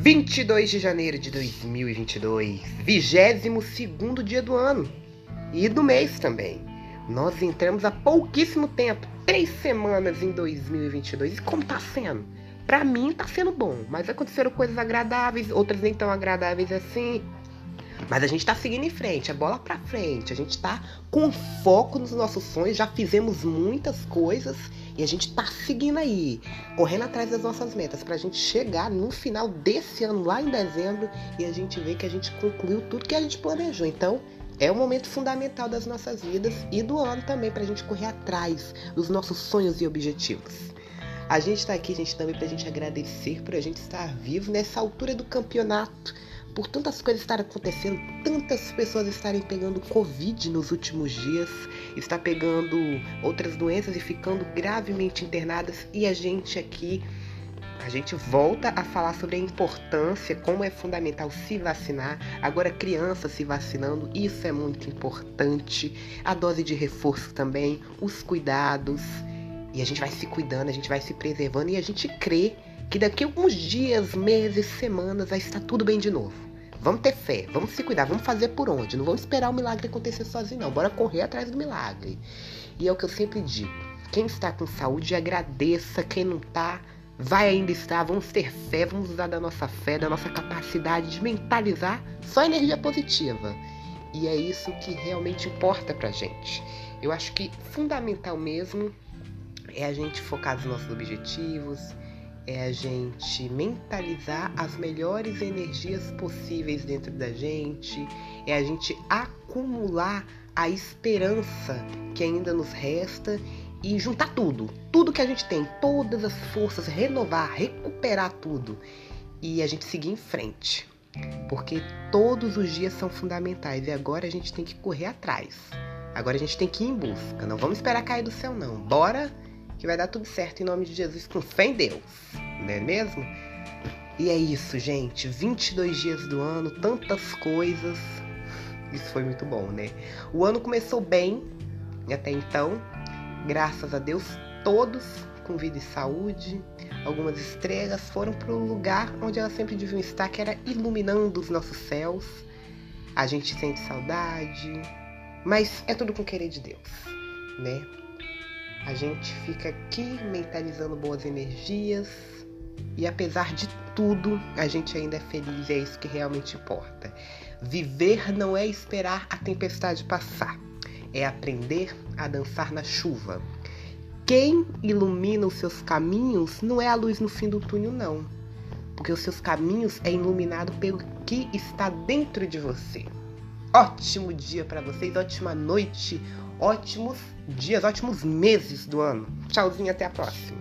22 de janeiro de 2022, 22 dia do ano e do mês também. Nós entramos há pouquíssimo tempo, três semanas em 2022. E como tá sendo? Pra mim tá sendo bom, mas aconteceram coisas agradáveis, outras nem tão agradáveis assim. Mas a gente tá seguindo em frente, a bola pra frente. A gente tá com foco nos nossos sonhos, já fizemos muitas coisas e a gente tá seguindo aí, correndo atrás das nossas metas, pra gente chegar no final desse ano, lá em dezembro, e a gente ver que a gente concluiu tudo que a gente planejou. Então, é um momento fundamental das nossas vidas e do ano também, pra gente correr atrás dos nossos sonhos e objetivos. A gente tá aqui, gente, também pra gente agradecer por a gente estar vivo nessa altura do campeonato por tantas coisas estarem acontecendo, tantas pessoas estarem pegando Covid nos últimos dias, está pegando outras doenças e ficando gravemente internadas, e a gente aqui. A gente volta a falar sobre a importância, como é fundamental se vacinar. Agora, crianças se vacinando, isso é muito importante. A dose de reforço também, os cuidados. E a gente vai se cuidando, a gente vai se preservando e a gente crê que daqui a alguns dias, meses, semanas vai estar tudo bem de novo. Vamos ter fé, vamos se cuidar, vamos fazer por onde? Não vamos esperar o milagre acontecer sozinho, não. Bora correr atrás do milagre. E é o que eu sempre digo: quem está com saúde, agradeça. Quem não está, vai ainda estar. Vamos ter fé, vamos usar da nossa fé, da nossa capacidade de mentalizar só energia positiva. E é isso que realmente importa pra gente. Eu acho que fundamental mesmo é a gente focar nos nossos objetivos, é a gente mentalizar as melhores energias possíveis dentro da gente, é a gente acumular a esperança que ainda nos resta e juntar tudo, tudo que a gente tem, todas as forças, renovar, recuperar tudo e a gente seguir em frente. Porque todos os dias são fundamentais e agora a gente tem que correr atrás. Agora a gente tem que ir em busca. Não vamos esperar cair do céu, não. Bora que vai dar tudo certo em nome de Jesus, com fé em Deus, não é mesmo? E é isso, gente. 22 dias do ano, tantas coisas. Isso foi muito bom, né? O ano começou bem até então, graças a Deus, todos com vida e saúde. Algumas estrelas foram para o lugar onde elas sempre deviam estar, que era iluminando os nossos céus. A gente sente saudade, mas é tudo com querer de Deus, né? A gente fica aqui mentalizando boas energias e apesar de tudo, a gente ainda é feliz e é isso que realmente importa. Viver não é esperar a tempestade passar, é aprender a dançar na chuva. Quem ilumina os seus caminhos não é a luz no fim do túnel, não. Porque os seus caminhos é iluminado pelo que está dentro de você. Ótimo dia para vocês, ótima noite, ótimos dias, ótimos meses do ano. Tchauzinho, até a próxima.